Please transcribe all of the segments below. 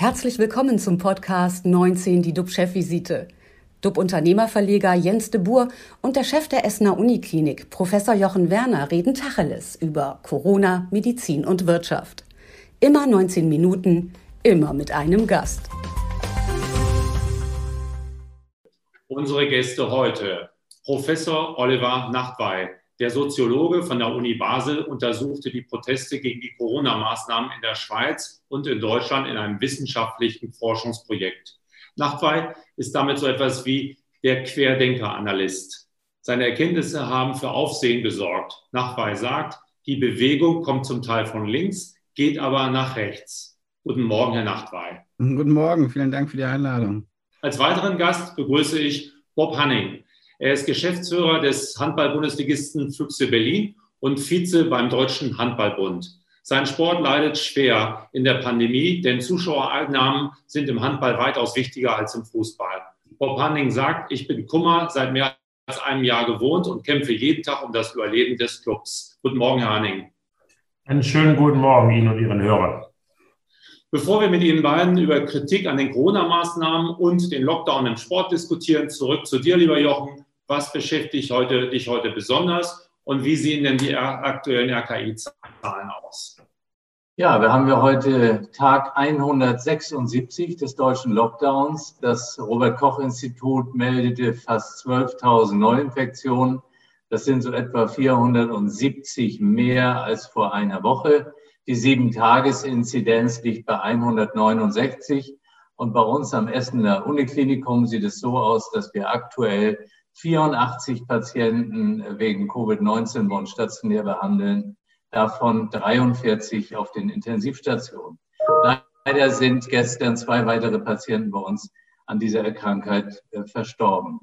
Herzlich willkommen zum Podcast 19, die DUB-Chefvisite. DUB-Unternehmerverleger Jens de Boer und der Chef der Essener Uniklinik, Professor Jochen Werner, reden Tacheles über Corona, Medizin und Wirtschaft. Immer 19 Minuten, immer mit einem Gast. Unsere Gäste heute. Professor Oliver Nachtwey, der Soziologe von der Uni Basel untersuchte die Proteste gegen die Corona-Maßnahmen in der Schweiz und in Deutschland in einem wissenschaftlichen Forschungsprojekt. Nachtwey ist damit so etwas wie der Querdenker-Analyst. Seine Erkenntnisse haben für Aufsehen gesorgt. Nachtwey sagt, die Bewegung kommt zum Teil von links, geht aber nach rechts. Guten Morgen, Herr Nachtwey. Guten Morgen, vielen Dank für die Einladung. Als weiteren Gast begrüße ich Bob Hanning. Er ist Geschäftsführer des Handball-Bundesligisten Füchse Berlin und Vize beim Deutschen Handballbund. Sein Sport leidet schwer in der Pandemie, denn Zuschauereinnahmen sind im Handball weitaus wichtiger als im Fußball. Bob Hanning sagt, ich bin Kummer seit mehr als einem Jahr gewohnt und kämpfe jeden Tag um das Überleben des Clubs. Guten Morgen, Herr Hanning. Einen schönen guten Morgen Ihnen und Ihren Hörern. Bevor wir mit Ihnen beiden über Kritik an den Corona-Maßnahmen und den Lockdown im Sport diskutieren, zurück zu dir, lieber Jochen was beschäftigt heute, dich heute besonders und wie sehen denn die aktuellen RKI-Zahlen aus? Ja, wir haben ja heute Tag 176 des deutschen Lockdowns. Das Robert-Koch-Institut meldete fast 12.000 Neuinfektionen. Das sind so etwa 470 mehr als vor einer Woche. Die Sieben-Tages-Inzidenz liegt bei 169. Und bei uns am Essener Uniklinikum sieht es so aus, dass wir aktuell 84 Patienten wegen Covid-19 bei stationär behandeln, davon 43 auf den Intensivstationen. Leider sind gestern zwei weitere Patienten bei uns an dieser Krankheit äh, verstorben.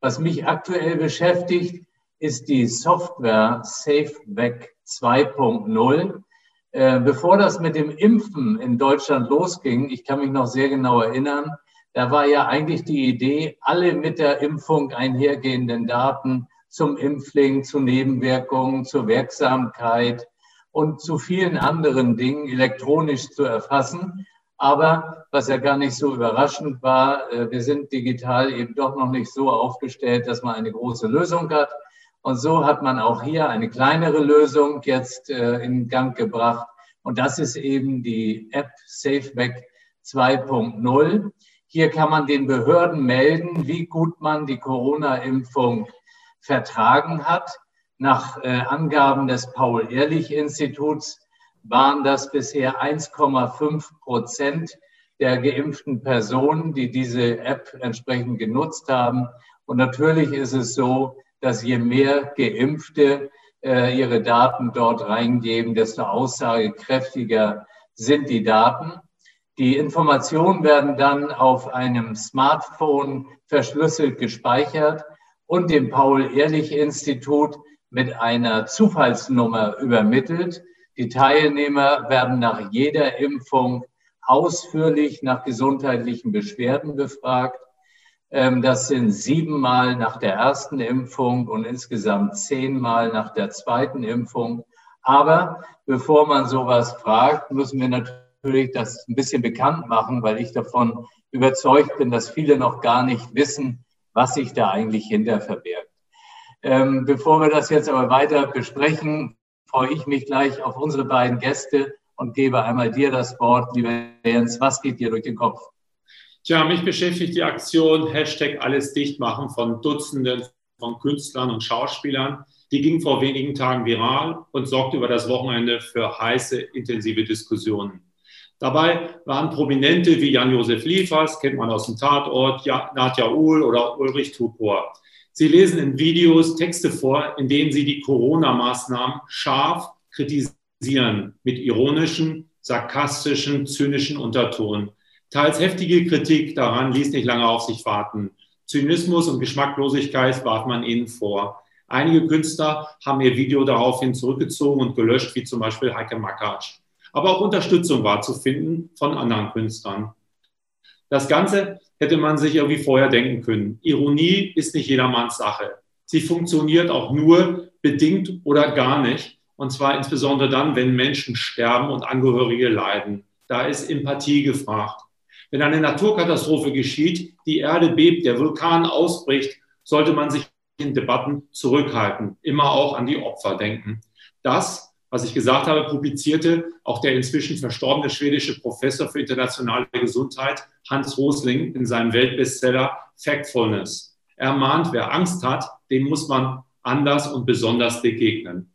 Was mich aktuell beschäftigt, ist die Software SafeVac 2.0. Äh, bevor das mit dem Impfen in Deutschland losging, ich kann mich noch sehr genau erinnern, da war ja eigentlich die Idee, alle mit der Impfung einhergehenden Daten zum Impfling, zu Nebenwirkungen, zur Wirksamkeit und zu vielen anderen Dingen elektronisch zu erfassen. Aber was ja gar nicht so überraschend war, äh, wir sind digital eben doch noch nicht so aufgestellt, dass man eine große Lösung hat. Und so hat man auch hier eine kleinere Lösung jetzt äh, in Gang gebracht. Und das ist eben die App SafeBack 2.0. Hier kann man den Behörden melden, wie gut man die Corona-Impfung vertragen hat. Nach äh, Angaben des Paul-Ehrlich-Instituts waren das bisher 1,5 Prozent der geimpften Personen, die diese App entsprechend genutzt haben. Und natürlich ist es so, dass je mehr Geimpfte äh, ihre Daten dort reingeben, desto aussagekräftiger sind die Daten. Die Informationen werden dann auf einem Smartphone verschlüsselt gespeichert und dem Paul-Ehrlich-Institut mit einer Zufallsnummer übermittelt. Die Teilnehmer werden nach jeder Impfung ausführlich nach gesundheitlichen Beschwerden befragt. Ähm, das sind siebenmal nach der ersten Impfung und insgesamt zehnmal nach der zweiten Impfung. Aber bevor man sowas fragt, müssen wir natürlich natürlich das ein bisschen bekannt machen, weil ich davon überzeugt bin, dass viele noch gar nicht wissen, was sich da eigentlich hinter verbirgt. Ähm, bevor wir das jetzt aber weiter besprechen, freue ich mich gleich auf unsere beiden Gäste und gebe einmal dir das Wort, lieber Jens. Was geht dir durch den Kopf? Tja, mich beschäftigt die Aktion Hashtag alles dicht machen von Dutzenden von Künstlern und Schauspielern. Die ging vor wenigen Tagen viral und sorgte über das Wochenende für heiße, intensive Diskussionen. Dabei waren Prominente wie Jan-Josef Liefers, kennt man aus dem Tatort, Nadja Uhl oder Ulrich Tupor. Sie lesen in Videos Texte vor, in denen sie die Corona-Maßnahmen scharf kritisieren, mit ironischen, sarkastischen, zynischen Unterton. Teils heftige Kritik daran ließ nicht lange auf sich warten. Zynismus und Geschmacklosigkeit warf man ihnen vor. Einige Künstler haben ihr Video daraufhin zurückgezogen und gelöscht, wie zum Beispiel Heike Makatsch aber auch Unterstützung war zu finden von anderen Künstlern. Das Ganze hätte man sich irgendwie vorher denken können. Ironie ist nicht jedermanns Sache. Sie funktioniert auch nur bedingt oder gar nicht. Und zwar insbesondere dann, wenn Menschen sterben und Angehörige leiden. Da ist Empathie gefragt. Wenn eine Naturkatastrophe geschieht, die Erde bebt, der Vulkan ausbricht, sollte man sich in Debatten zurückhalten, immer auch an die Opfer denken. Das, was ich gesagt habe, publizierte auch der inzwischen verstorbene schwedische Professor für internationale Gesundheit Hans Rosling in seinem Weltbestseller Factfulness. Er mahnt, wer Angst hat, dem muss man anders und besonders begegnen.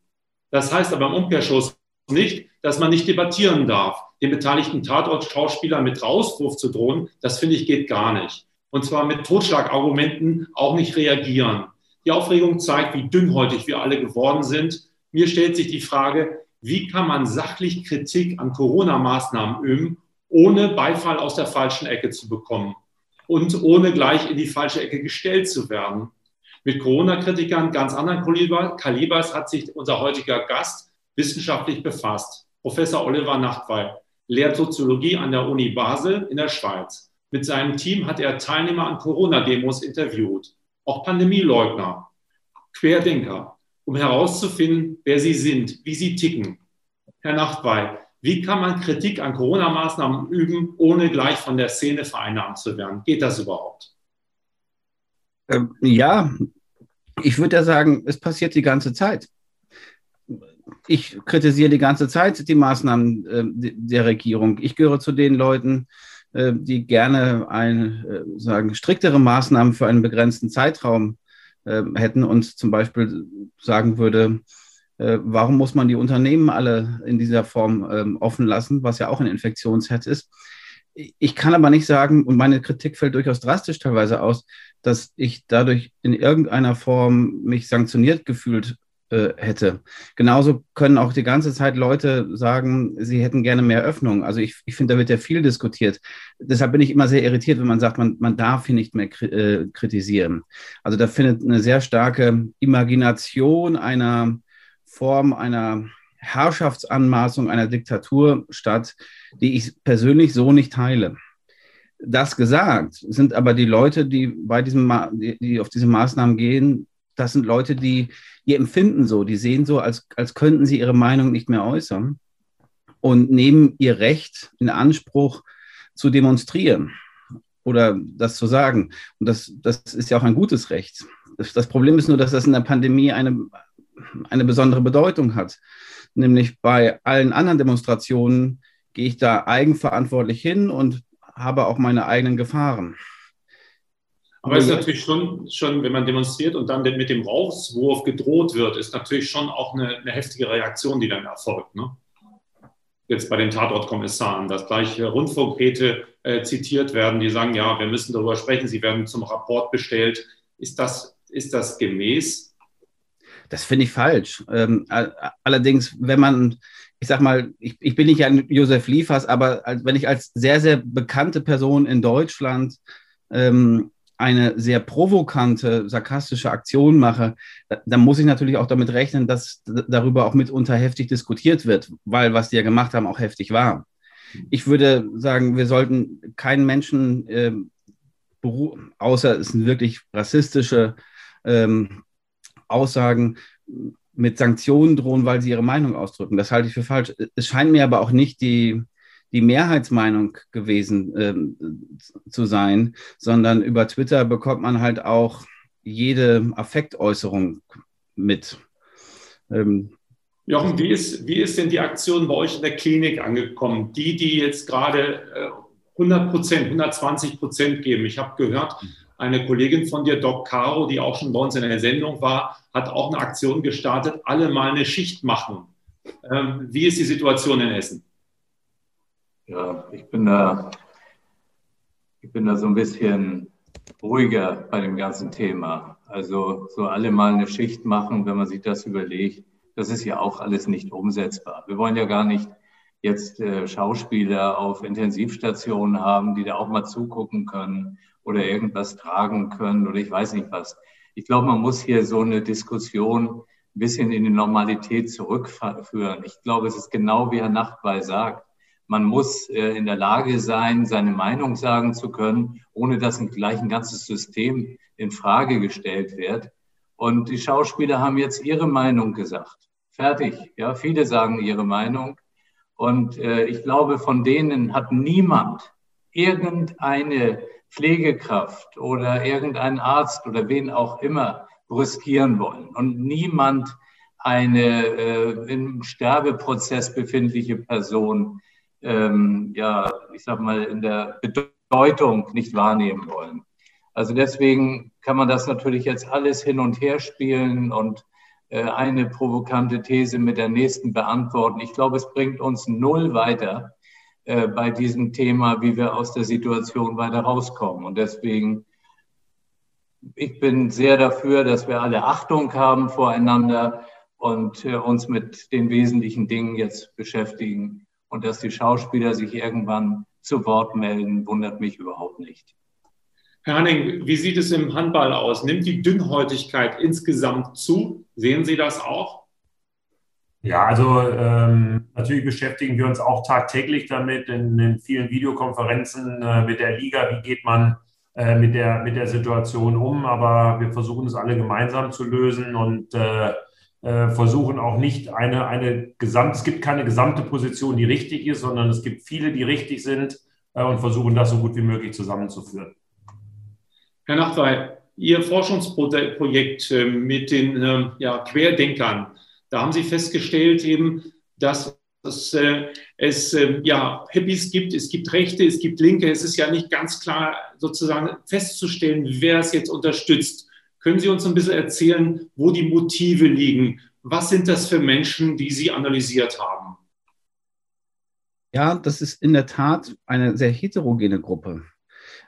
Das heißt aber im Umkehrschluss nicht, dass man nicht debattieren darf. Den beteiligten Tatort-Schauspielern mit Rauswurf zu drohen, das finde ich geht gar nicht. Und zwar mit Totschlagargumenten auch nicht reagieren. Die Aufregung zeigt, wie dünnhäutig wir alle geworden sind. Mir stellt sich die Frage, wie kann man sachlich Kritik an Corona-Maßnahmen üben, ohne Beifall aus der falschen Ecke zu bekommen und ohne gleich in die falsche Ecke gestellt zu werden. Mit Corona-Kritikern ganz anderen Kalibers hat sich unser heutiger Gast wissenschaftlich befasst. Professor Oliver Nachtwey lehrt Soziologie an der Uni Basel in der Schweiz. Mit seinem Team hat er Teilnehmer an Corona-Demos interviewt, auch Pandemieleugner, Querdenker, um herauszufinden, wer sie sind, wie sie ticken. Herr Nachtwey, wie kann man Kritik an Corona-Maßnahmen üben, ohne gleich von der Szene vereinnahmt zu werden? Geht das überhaupt? Ähm, ja, ich würde ja sagen, es passiert die ganze Zeit. Ich kritisiere die ganze Zeit die Maßnahmen äh, der Regierung. Ich gehöre zu den Leuten, äh, die gerne ein, äh, sagen, striktere Maßnahmen für einen begrenzten Zeitraum äh, hätten und zum Beispiel sagen würde, äh, warum muss man die Unternehmen alle in dieser Form ähm, offen lassen, was ja auch ein Infektionsherd ist. Ich kann aber nicht sagen, und meine Kritik fällt durchaus drastisch teilweise aus, dass ich dadurch in irgendeiner Form mich sanktioniert gefühlt äh, hätte. Genauso können auch die ganze Zeit Leute sagen, sie hätten gerne mehr Öffnung. Also ich, ich finde, da wird ja viel diskutiert. Deshalb bin ich immer sehr irritiert, wenn man sagt, man, man darf hier nicht mehr äh, kritisieren. Also da findet eine sehr starke Imagination einer Form einer Herrschaftsanmaßung einer Diktatur statt, die ich persönlich so nicht teile. Das gesagt, sind aber die Leute, die bei diesem, die auf diese Maßnahmen gehen, das sind Leute, die, die empfinden so, die sehen so, als, als könnten sie ihre Meinung nicht mehr äußern und nehmen ihr Recht in Anspruch zu demonstrieren oder das zu sagen. Und das, das ist ja auch ein gutes Recht. Das, das Problem ist nur, dass das in der Pandemie eine, eine besondere Bedeutung hat. Nämlich bei allen anderen Demonstrationen gehe ich da eigenverantwortlich hin und habe auch meine eigenen Gefahren. Aber es ist natürlich schon, schon, wenn man demonstriert und dann mit dem Rauswurf gedroht wird, ist natürlich schon auch eine, eine heftige Reaktion, die dann erfolgt. Ne? Jetzt bei den Tatortkommissaren, dass gleich Rundfunkräte äh, zitiert werden, die sagen, ja, wir müssen darüber sprechen, sie werden zum Rapport bestellt. Ist das, ist das gemäß? Das finde ich falsch. Ähm, allerdings, wenn man, ich sag mal, ich, ich bin nicht ein Josef Liefers, aber als, wenn ich als sehr, sehr bekannte Person in Deutschland ähm, eine sehr provokante, sarkastische Aktion mache, dann muss ich natürlich auch damit rechnen, dass darüber auch mitunter heftig diskutiert wird, weil was die ja gemacht haben, auch heftig war. Ich würde sagen, wir sollten keinen Menschen, äh, außer es sind wirklich rassistische ähm, Aussagen, mit Sanktionen drohen, weil sie ihre Meinung ausdrücken. Das halte ich für falsch. Es scheint mir aber auch nicht die, die Mehrheitsmeinung gewesen ähm, zu sein, sondern über Twitter bekommt man halt auch jede Affektäußerung mit. Ähm, Jochen, wie ist, wie ist denn die Aktion bei euch in der Klinik angekommen? Die, die jetzt gerade 100 äh, Prozent, 120 Prozent geben. Ich habe gehört, eine Kollegin von dir, Doc Caro, die auch schon bei uns in der Sendung war, hat auch eine Aktion gestartet, alle mal eine Schicht machen. Ähm, wie ist die Situation in Essen? Ja, ich bin da, ich bin da so ein bisschen ruhiger bei dem ganzen Thema. Also so alle mal eine Schicht machen, wenn man sich das überlegt, das ist ja auch alles nicht umsetzbar. Wir wollen ja gar nicht jetzt äh, Schauspieler auf Intensivstationen haben, die da auch mal zugucken können oder irgendwas tragen können oder ich weiß nicht was. Ich glaube, man muss hier so eine Diskussion ein bisschen in die Normalität zurückführen. Ich glaube, es ist genau wie Herr Nachtwey sagt. Man muss äh, in der Lage sein, seine Meinung sagen zu können, ohne dass gleich ein ganzes System in Frage gestellt wird. Und die Schauspieler haben jetzt ihre Meinung gesagt. Fertig. Ja, viele sagen ihre Meinung. Und äh, ich glaube, von denen hat niemand irgendeine Pflegekraft oder irgendein Arzt oder wen auch immer brüskieren wollen und niemand eine äh, im Sterbeprozess befindliche Person, ähm, ja, ich sag mal, in der Bedeutung nicht wahrnehmen wollen. Also deswegen kann man das natürlich jetzt alles hin und her spielen und äh, eine provokante These mit der nächsten beantworten. Ich glaube, es bringt uns null weiter äh, bei diesem Thema, wie wir aus der Situation weiter rauskommen. Und deswegen, ich bin sehr dafür, dass wir alle Achtung haben voreinander und äh, uns mit den wesentlichen Dingen jetzt beschäftigen. Und dass die Schauspieler sich irgendwann zu Wort melden, wundert mich überhaupt nicht. Herr Hanning, wie sieht es im Handball aus? Nimmt die Dünnhäutigkeit insgesamt zu? Sehen Sie das auch? Ja, also ähm, natürlich beschäftigen wir uns auch tagtäglich damit in, in vielen Videokonferenzen äh, mit der Liga. Wie geht man äh, mit, der, mit der Situation um? Aber wir versuchen es alle gemeinsam zu lösen und äh, äh versuchen auch nicht eine, eine gesamt, es gibt keine gesamte Position, die richtig ist, sondern es gibt viele, die richtig sind äh, und versuchen das so gut wie möglich zusammenzuführen. Herr Nachtwey, Ihr Forschungsprojekt äh, mit den ähm, ja, Querdenkern, da haben Sie festgestellt eben, dass es, äh, es äh, ja, Hippies gibt, es gibt Rechte, es gibt Linke. Es ist ja nicht ganz klar sozusagen festzustellen, wer es jetzt unterstützt. Können Sie uns ein bisschen erzählen, wo die Motive liegen? Was sind das für Menschen, die Sie analysiert haben? Ja, das ist in der Tat eine sehr heterogene Gruppe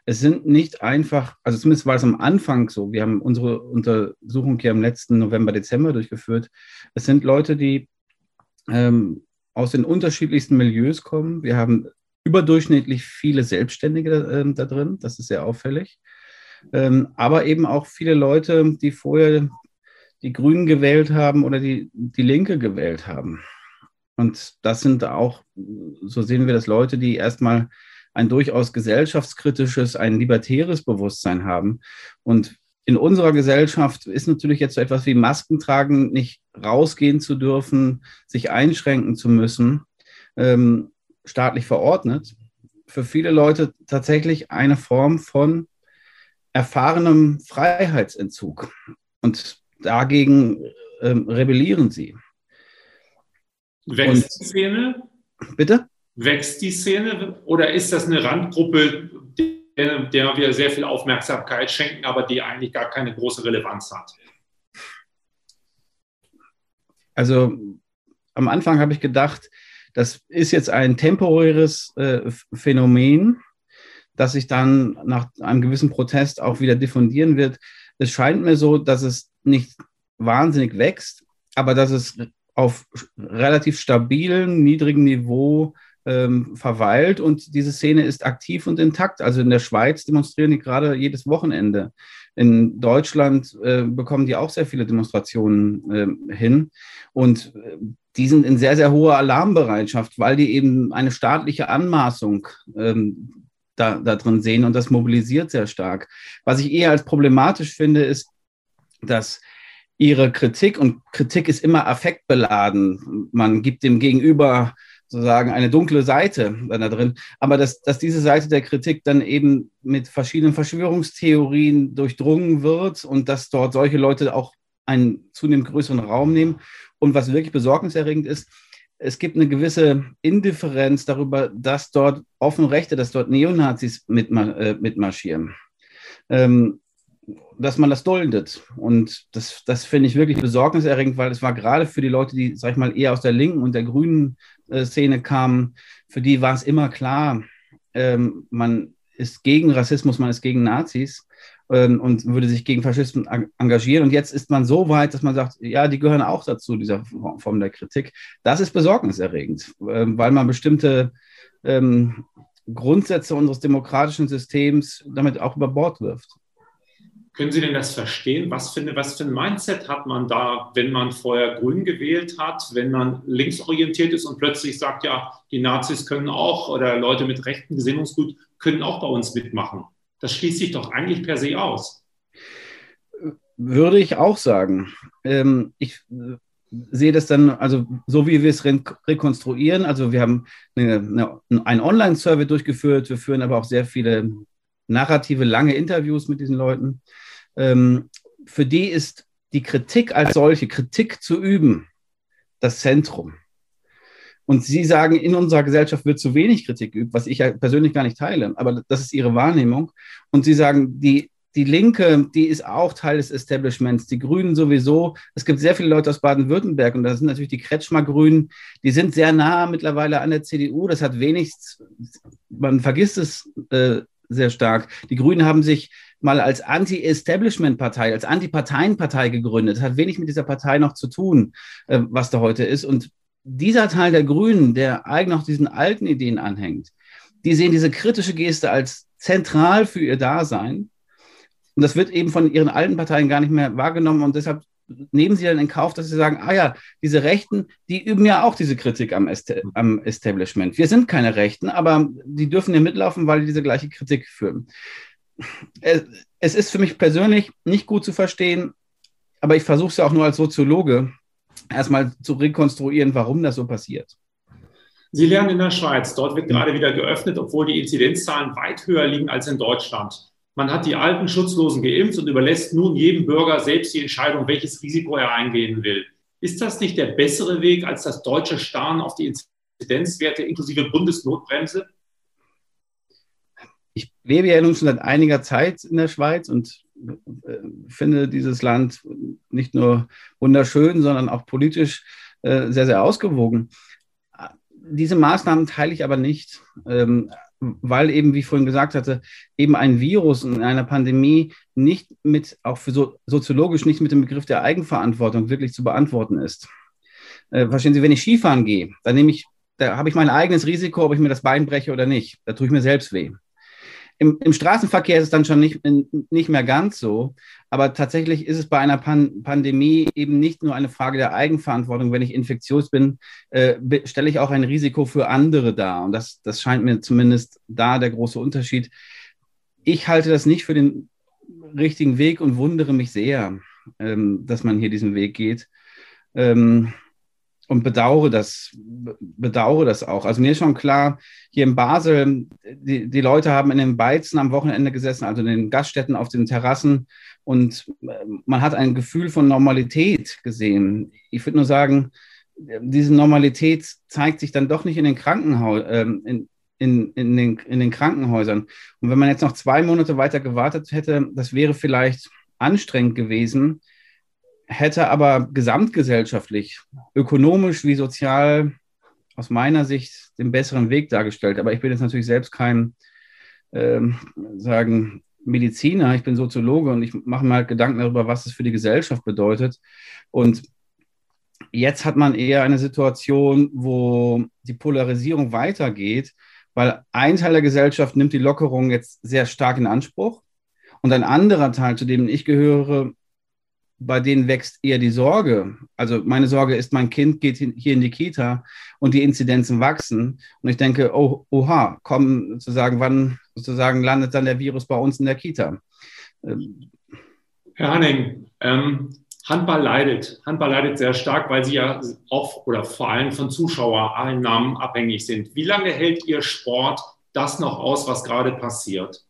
es sind nicht einfach, also zumindest war es am Anfang so, wir haben unsere Untersuchung hier im letzten November, Dezember durchgeführt. Es sind Leute, die ähm, aus den unterschiedlichsten Milieus kommen. Wir haben überdurchschnittlich viele Selbstständige äh, da drin, das ist sehr auffällig. Ähm, aber eben auch viele Leute, die vorher die Grünen gewählt haben oder die, die Linke gewählt haben. Und das sind auch, so sehen wir das, Leute, die erstmal ein durchaus gesellschaftskritisches, ein libertäres Bewusstsein haben. Und in unserer Gesellschaft ist natürlich jetzt so etwas wie Masken tragen, nicht rausgehen zu dürfen, sich einschränken zu müssen, ähm, staatlich verordnet. Für viele Leute tatsächlich eine Form von erfahrenem Freiheitsentzug. Und dagegen ähm, rebellieren sie. Wächst die Szene? Bitte? Wächst die Szene oder ist das eine Randgruppe, der, der wir sehr viel Aufmerksamkeit schenken, aber die eigentlich gar keine große Relevanz hat? Also am Anfang habe ich gedacht, das ist jetzt ein temporäres äh, Phänomen, das sich dann nach einem gewissen Protest auch wieder diffundieren wird. Es scheint mir so, dass es nicht wahnsinnig wächst, aber dass es auf relativ stabilen, niedrigem Niveau ähm, verweilt und diese Szene ist aktiv und intakt. Also in der Schweiz demonstrieren die gerade jedes Wochenende. In Deutschland äh, bekommen die auch sehr viele Demonstrationen äh, hin und äh, die sind in sehr, sehr hoher Alarmbereitschaft, weil die eben eine staatliche Anmaßung ähm, da, da drin sehen und das mobilisiert sehr stark. Was ich eher als problematisch finde, ist, dass ihre Kritik und Kritik ist immer affektbeladen. Man gibt dem Gegenüber sozusagen eine dunkle Seite da drin, aber dass, dass diese Seite der Kritik dann eben mit verschiedenen Verschwörungstheorien durchdrungen wird und dass dort solche Leute auch einen zunehmend größeren Raum nehmen. Und was wirklich besorgniserregend ist, es gibt eine gewisse Indifferenz darüber, dass dort offen Rechte, dass dort Neonazis äh, mitmarschieren. Ähm, dass man das duldet. Und das, das finde ich wirklich besorgniserregend, weil es war gerade für die Leute, die, sag ich mal, eher aus der linken und der grünen äh, Szene kamen, für die war es immer klar, ähm, man ist gegen Rassismus, man ist gegen Nazis ähm, und würde sich gegen Faschismus engagieren. Und jetzt ist man so weit, dass man sagt, ja, die gehören auch dazu, dieser Form der Kritik. Das ist besorgniserregend, äh, weil man bestimmte ähm, Grundsätze unseres demokratischen Systems damit auch über Bord wirft. Können Sie denn das verstehen? Was für, was für ein Mindset hat man da, wenn man vorher grün gewählt hat, wenn man linksorientiert ist und plötzlich sagt, ja, die Nazis können auch oder Leute mit rechten Gesinnungsgut können auch bei uns mitmachen? Das schließt sich doch eigentlich per se aus. Würde ich auch sagen. Ähm, ich sehe das dann, also so wie wir es re rekonstruieren. Also wir haben eine, eine, ein Online-Survey durchgeführt, wir führen aber auch sehr viele narrative, lange Interviews mit diesen Leuten. Ähm, für die ist die Kritik als solche, Kritik zu üben, das Zentrum. Und Sie sagen, in unserer Gesellschaft wird zu wenig Kritik geübt, was ich ja persönlich gar nicht teile, aber das ist Ihre Wahrnehmung. Und Sie sagen, die, die Linke, die ist auch Teil des Establishments, die Grünen sowieso. Es gibt sehr viele Leute aus Baden-Württemberg und da sind natürlich die Kretschmer-Grünen, die sind sehr nah mittlerweile an der CDU. Das hat wenigstens, man vergisst es äh, sehr stark. Die Grünen haben sich mal als Anti-Establishment-Partei, als Anti-Parteien-Partei gegründet. Das hat wenig mit dieser Partei noch zu tun, äh, was da heute ist. Und dieser Teil der Grünen, der eigentlich noch diesen alten Ideen anhängt, die sehen diese kritische Geste als zentral für ihr Dasein. Und das wird eben von ihren alten Parteien gar nicht mehr wahrgenommen. Und deshalb nehmen sie dann in Kauf, dass sie sagen, ah ja, diese Rechten, die üben ja auch diese Kritik am, Est am Establishment. Wir sind keine Rechten, aber die dürfen hier mitlaufen, weil die diese gleiche Kritik führen. Es, es ist für mich persönlich nicht gut zu verstehen, aber ich versuche es ja auch nur als Soziologe, erstmal zu rekonstruieren, warum das so passiert. Sie lernen in der Schweiz. Dort wird gerade wieder geöffnet, obwohl die Inzidenzzahlen weit höher liegen als in Deutschland. Man hat die alten Schutzlosen geimpft und überlässt nun jedem Bürger selbst die Entscheidung, welches Risiko er eingehen will. Ist das nicht der bessere Weg als das deutsche Starren auf die Inzidenzwerte inklusive Bundesnotbremse? Ich lebe ja nun schon seit einiger Zeit in der Schweiz und finde dieses Land nicht nur wunderschön, sondern auch politisch äh, sehr, sehr ausgewogen. Diese Maßnahmen teile ich aber nicht, ähm, weil eben, wie ich vorhin gesagt hatte, eben ein Virus in einer Pandemie nicht mit, auch für so, soziologisch nicht mit dem Begriff der Eigenverantwortung wirklich zu beantworten ist. Äh, verstehen Sie, wenn ich Skifahren gehe, dann nehme ich, da habe ich mein eigenes Risiko, ob ich mir das Bein breche oder nicht. Da tue ich mir selbst weh. Im, Im, Straßenverkehr ist es dann schon nicht, nicht mehr ganz so. Aber tatsächlich ist es bei einer Pan Pandemie eben nicht nur eine Frage der Eigenverantwortung. Wenn ich infektiös bin, äh, stelle ich auch ein Risiko für andere dar. Und das, das scheint mir zumindest da der große Unterschied. Ich halte das nicht für den richtigen Weg und wundere mich sehr, ähm, dass man hier diesen Weg geht. Ähm, und bedauere das, bedauere das auch. Also mir ist schon klar, hier in Basel, die, die Leute haben in den Beizen am Wochenende gesessen, also in den Gaststätten auf den Terrassen und äh, man hat ein Gefühl von Normalität gesehen. Ich würde nur sagen, diese Normalität zeigt sich dann doch nicht in den Krankenhäusern, äh, in, in, den, in den Krankenhäusern. Und wenn man jetzt noch zwei Monate weiter gewartet hätte, das wäre vielleicht anstrengend gewesen hätte aber gesamtgesellschaftlich, ökonomisch wie sozial aus meiner Sicht den besseren Weg dargestellt. Aber ich bin jetzt natürlich selbst kein, ähm, sagen, Mediziner, ich bin Soziologe und ich mache mir halt Gedanken darüber, was es für die Gesellschaft bedeutet. Und jetzt hat man eher eine Situation, wo die Polarisierung weitergeht, weil ein Teil der Gesellschaft nimmt die Lockerung jetzt sehr stark in Anspruch und ein anderer Teil, zu dem ich gehöre, bei denen wächst eher die Sorge. Also meine Sorge ist, mein Kind geht hier in die Kita und die Inzidenzen wachsen. Und ich denke, oh, oha, komm, sozusagen, wann sozusagen landet dann der Virus bei uns in der Kita? Ähm, Herr Hanning, ähm, Handball leidet. Handball leidet sehr stark, weil Sie ja auch oder vor allem von Zuschauereinnahmen abhängig sind. Wie lange hält Ihr Sport das noch aus, was gerade passiert?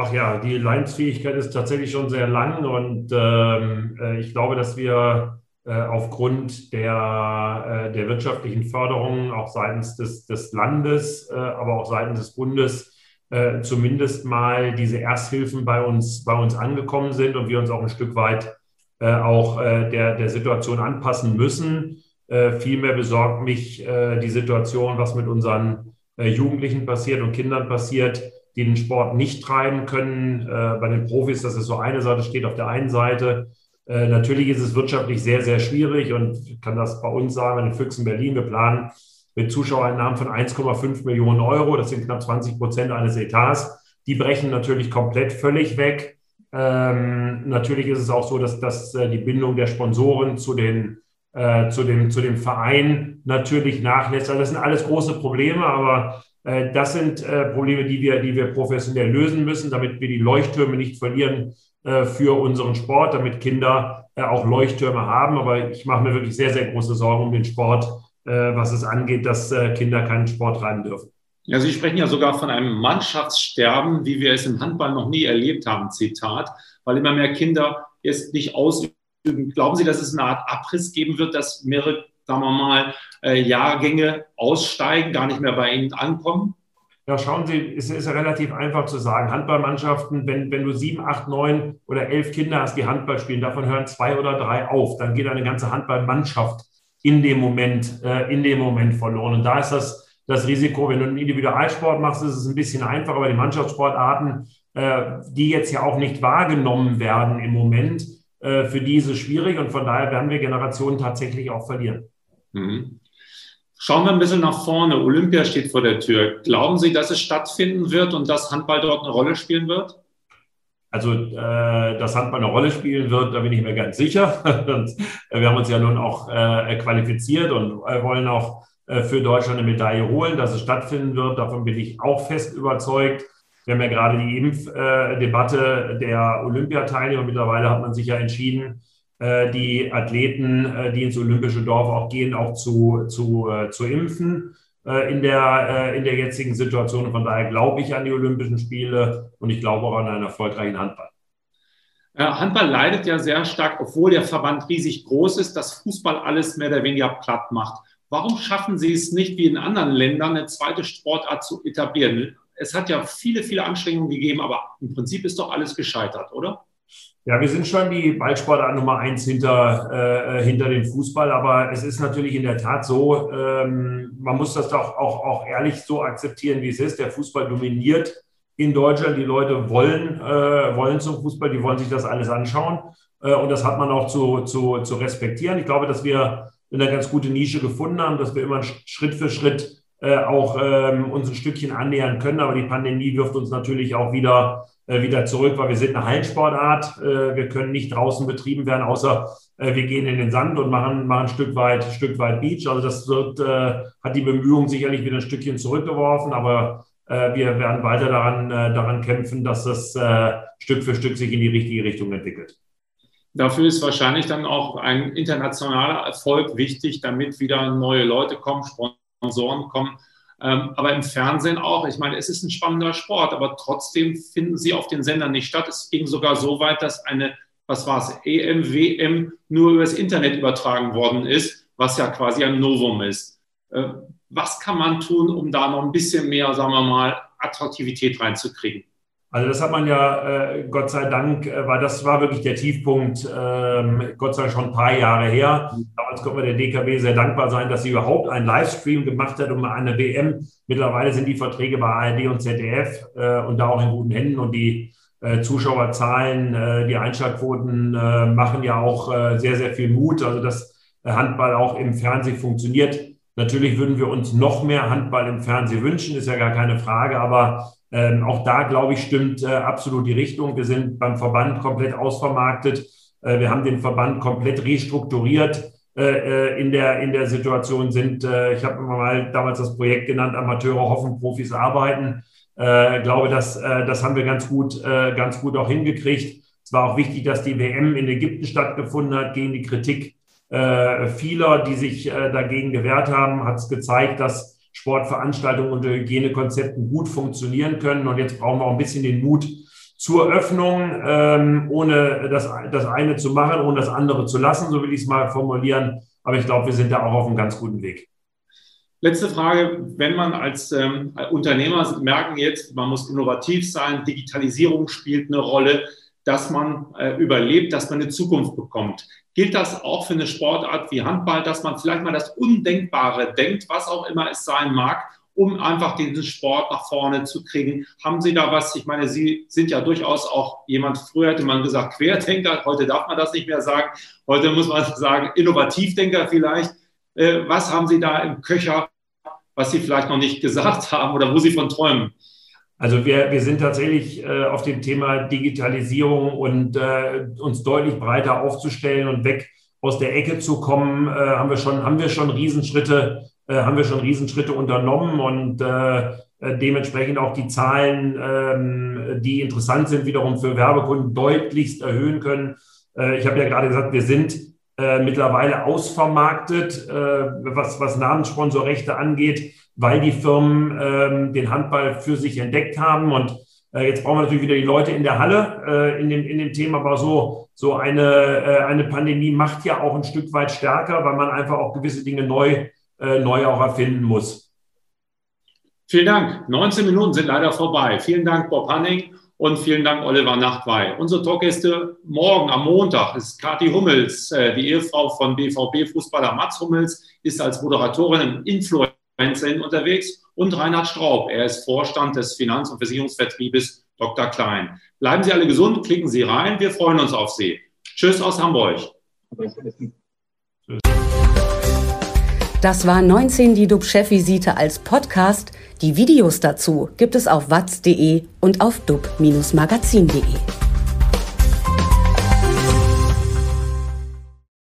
Ach ja, die Leidensfähigkeit ist tatsächlich schon sehr lang und ähm, äh, ich glaube, dass wir äh, aufgrund der, äh, der wirtschaftlichen Förderung auch seitens des, des Landes, äh, aber auch seitens des Bundes äh, zumindest mal diese Ersthilfen bei uns, bei uns angekommen sind und wir uns auch ein Stück weit äh, auch der, der Situation anpassen müssen. vielmehr besorgt mich die Situation, was mit unseren Jugendlichen passiert und Kindern passiert, die den Sport nicht treiben können. Äh, bei den Profis, das ist so eine Seite, steht auf der einen Seite. Äh, natürlich ist es wirtschaftlich sehr, sehr schwierig und ich kann das bei uns sagen, in den Füchsen Berlin, wir planen mit Zuschauereinnahmen von 1,5 Millionen Euro, das sind knapp 20 Prozent eines Etats. Die brechen natürlich komplett völlig weg. Ähm, natürlich ist es auch so, dass, dass äh, die Bindung der Sponsoren zu, den, äh, zu, dem, zu dem Verein natürlich nachlässt. Also das sind alles große Probleme, aber das sind äh, Probleme, die wir, die wir professionell lösen müssen, damit wir die Leuchttürme nicht verlieren, äh, für unseren Sport, damit Kinder äh, auch Leuchttürme haben. Aber ich mache mir wirklich sehr, sehr große Sorgen um den Sport, äh, was es angeht, dass äh, Kinder keinen Sport treiben dürfen. Ja, Sie sprechen ja sogar von einem Mannschaftssterben, wie wir es im Handball noch nie erlebt haben, Zitat, weil immer mehr Kinder es nicht ausüben. Glauben Sie, dass es eine Art Abriss geben wird, dass mehrere, sagen wir mal, äh, Jahrgänge aussteigen, gar nicht mehr bei Ihnen ankommen? Ja, schauen Sie, es ist ja relativ einfach zu sagen. Handballmannschaften, wenn, wenn du sieben, acht, neun oder elf Kinder hast, die Handball spielen, davon hören zwei oder drei auf, dann geht eine ganze Handballmannschaft in dem Moment, äh, in dem Moment verloren. Und da ist das das Risiko, wenn du einen Individualsport machst, ist es ein bisschen einfacher, aber die Mannschaftssportarten, äh, die jetzt ja auch nicht wahrgenommen werden im Moment, äh, für die ist es schwierig und von daher werden wir Generationen tatsächlich auch verlieren. Mhm. Schauen wir ein bisschen nach vorne. Olympia steht vor der Tür. Glauben Sie, dass es stattfinden wird und dass Handball dort eine Rolle spielen wird? Also, äh, dass Handball eine Rolle spielen wird, da bin ich mir ganz sicher. und, äh, wir haben uns ja nun auch äh, qualifiziert und äh, wollen auch äh, für Deutschland eine Medaille holen, dass es stattfinden wird. Davon bin ich auch fest überzeugt. Wir haben ja gerade die Impfdebatte der Olympiateilnehmer. Mittlerweile hat man sich ja entschieden, die Athleten, äh, die ins olympische Dorf auch gehen, auch zu, zu, zu impfen in der, in der jetzigen Situation. von daher glaube ich an die Olympischen Spiele und ich glaube auch an einen erfolgreichen Handball. Handball leidet ja sehr stark, obwohl der Verband riesig groß ist, dass Fußball alles mehr oder weniger platt macht. Warum schaffen Sie es nicht, wie in anderen Ländern, eine zweite Sportart zu etablieren? Es hat ja viele, viele Anstrengungen gegeben, aber im Prinzip ist doch alles gescheitert, oder? Ja, wir sind schon die Ballsportart Nummer eins hinter, äh, hinter dem Fußball, aber es ist natürlich in der Tat so, ähm, man muss das doch auch, auch ehrlich so akzeptieren, wie es ist. Der Fußball dominiert in Deutschland. Die Leute wollen, äh, wollen zum Fußball, die wollen sich das alles anschauen. Äh, und das hat man auch zu, zu, zu respektieren. Ich glaube, dass wir eine ganz gute Nische gefunden haben, dass wir immer Schritt für Schritt äh, auch ähm, uns ein Stückchen annähern können. Aber die Pandemie wirft uns natürlich auch wieder, wieder zurück, weil wir sind eine Hallensportart. Äh, wir können nicht draußen betrieben werden, außer äh, wir gehen in den Sand und machen, machen ein Stück weit, Stück weit Beach. Also das wird, äh, hat die Bemühungen sicherlich wieder ein Stückchen zurückgeworfen, aber äh, wir werden weiter daran, daran kämpfen, dass das Stück für Stück sich in die richtige Richtung entwickelt. Dafür ist wahrscheinlich dann auch ein internationaler Erfolg wichtig, damit wieder neue Leute kommen, Sponsoren kommen. Ähm, aber im Fernsehen auch. Ich meine, es ist ein spannender Sport, aber trotzdem finden sie auf den Sendern nicht statt. Es ging sogar so weit, dass eine, was war es, EM, WM nur übers Internet übertragen worden ist, was ja quasi ein Novum ist. Äh, was kann man tun, um da noch ein bisschen mehr, sagen wir mal, Attraktivität reinzukriegen? Also das hat man ja, äh, Gott sei Dank, äh, war das war wirklich der Tiefpunkt, ähm, Gott sei Dank schon ein paar Jahre her. Damals konnte man der DKB sehr dankbar sein, dass sie überhaupt einen Livestream gemacht hat um eine WM. Mittlerweile sind die Verträge bei ARD und ZDF äh, und da auch in guten Händen und die äh, Zuschauerzahlen, äh, die Einschaltquoten äh, machen ja auch äh, sehr, sehr viel Mut. Also dass Handball auch im Fernsehen funktioniert. Natürlich würden wir uns noch mehr Handball im Fernsehen wünschen, ist ja gar keine Frage, aber ähm, auch da, glaube ich, stimmt äh, absolut die Richtung. Wir sind beim Verband komplett ausvermarktet. Äh, wir haben den Verband komplett restrukturiert äh, äh in, der, in der Situation. Sind, äh, ich habe mal damals das Projekt genannt, Amateure hoffen, Profis arbeiten. Äh, glaube, dass, das haben wir ganz gut, ganz gut auch hingekriegt. Es war auch wichtig, dass die WM in Ägypten stattgefunden hat, gegen die Kritik vieler, die sich dagegen gewehrt haben, hat es gezeigt, dass Sportveranstaltungen unter Hygienekonzepten gut funktionieren können. Und jetzt brauchen wir auch ein bisschen den Mut zur Öffnung, ähm, ohne das, das eine zu machen, ohne das andere zu lassen, so will ich es mal formulieren. Aber ich glaube, wir sind da auch auf einem ganz guten Weg. Letzte Frage, wenn man als ähm, Unternehmer merken jetzt, man muss innovativ sein, Digitalisierung spielt eine Rolle, dass man äh, überlebt, dass man eine Zukunft bekommt. Gilt das auch für eine Sportart wie Handball, dass man vielleicht mal das Undenkbare denkt, was auch immer es sein mag, um einfach diesen Sport nach vorne zu kriegen? Haben Sie da was? Ich meine, Sie sind ja durchaus auch jemand, früher hätte man gesagt Querdenker, heute darf man das nicht mehr sagen. Heute muss man sagen Innovativdenker vielleicht. Äh, was haben Sie da im Köcher, was Sie vielleicht noch nicht gesagt haben oder wo Sie von träumen? Also wir, wir sind tatsächlich äh, auf dem Thema Digitalisierung und äh, uns deutlich breiter aufzustellen und weg aus der Ecke zu kommen, äh, haben wir schon, haben wir schon Riesenschritte, äh, haben wir schon Riesenschritte unternommen und äh, äh, dementsprechend auch die Zahlen, ähm, die interessant sind, wiederum für Werbekunden deutlichst erhöhen können. Äh, ich habe ja gerade gesagt, wir sind äh, mittlerweile ausvermarktet, äh, was, was Namenssponsorrechte angeht, weil die Firmen ähm, den Handball für sich entdeckt haben. Und äh, jetzt brauchen wir natürlich wieder die Leute in der Halle äh, in, dem, in dem Thema. Aber so, so eine, äh, eine Pandemie macht ja auch ein Stück weit stärker, weil man einfach auch gewisse Dinge neu, äh, neu auch erfinden muss. Vielen Dank. 19 Minuten sind leider vorbei. Vielen Dank, Bob Hanning. Und vielen Dank, Oliver Nachtwey. Unsere Talkgäste morgen am Montag ist Kathi Hummels, äh, die Ehefrau von BVB-Fußballer Mats Hummels, ist als Moderatorin im Influencerin unterwegs und Reinhard Straub. Er ist Vorstand des Finanz- und Versicherungsvertriebes Dr. Klein. Bleiben Sie alle gesund, klicken Sie rein. Wir freuen uns auf Sie. Tschüss aus Hamburg. Das war 19 die DUB-Chefvisite als Podcast. Die Videos dazu gibt es auf watz.de und auf dub-magazin.de.